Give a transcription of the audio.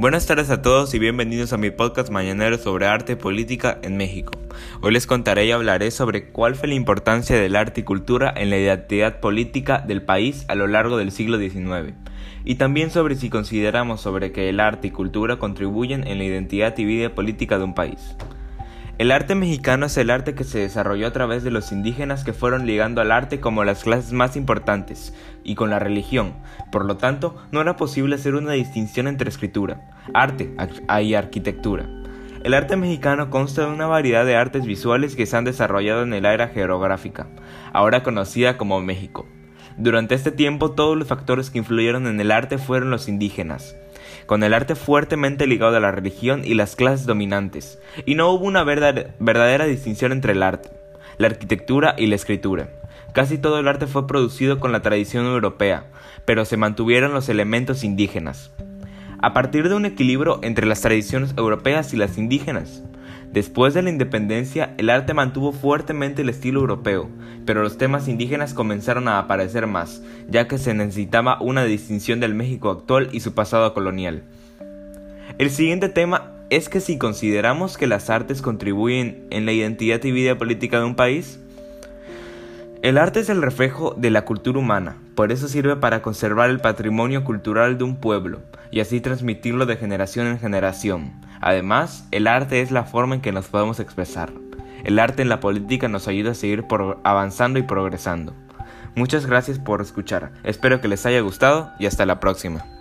Buenas tardes a todos y bienvenidos a mi podcast mañanero sobre arte y política en México. Hoy les contaré y hablaré sobre cuál fue la importancia del arte y cultura en la identidad política del país a lo largo del siglo XIX, y también sobre si consideramos sobre que el arte y cultura contribuyen en la identidad y vida política de un país. El arte mexicano es el arte que se desarrolló a través de los indígenas que fueron ligando al arte como las clases más importantes y con la religión. Por lo tanto, no era posible hacer una distinción entre escritura, arte y arquitectura. El arte mexicano consta de una variedad de artes visuales que se han desarrollado en el área geográfica, ahora conocida como México. Durante este tiempo todos los factores que influyeron en el arte fueron los indígenas, con el arte fuertemente ligado a la religión y las clases dominantes, y no hubo una verdadera distinción entre el arte, la arquitectura y la escritura. Casi todo el arte fue producido con la tradición europea, pero se mantuvieron los elementos indígenas. A partir de un equilibrio entre las tradiciones europeas y las indígenas, Después de la independencia, el arte mantuvo fuertemente el estilo europeo, pero los temas indígenas comenzaron a aparecer más, ya que se necesitaba una distinción del México actual y su pasado colonial. El siguiente tema es que si consideramos que las artes contribuyen en la identidad y vida política de un país, el arte es el reflejo de la cultura humana, por eso sirve para conservar el patrimonio cultural de un pueblo y así transmitirlo de generación en generación. Además, el arte es la forma en que nos podemos expresar. El arte en la política nos ayuda a seguir avanzando y progresando. Muchas gracias por escuchar, espero que les haya gustado y hasta la próxima.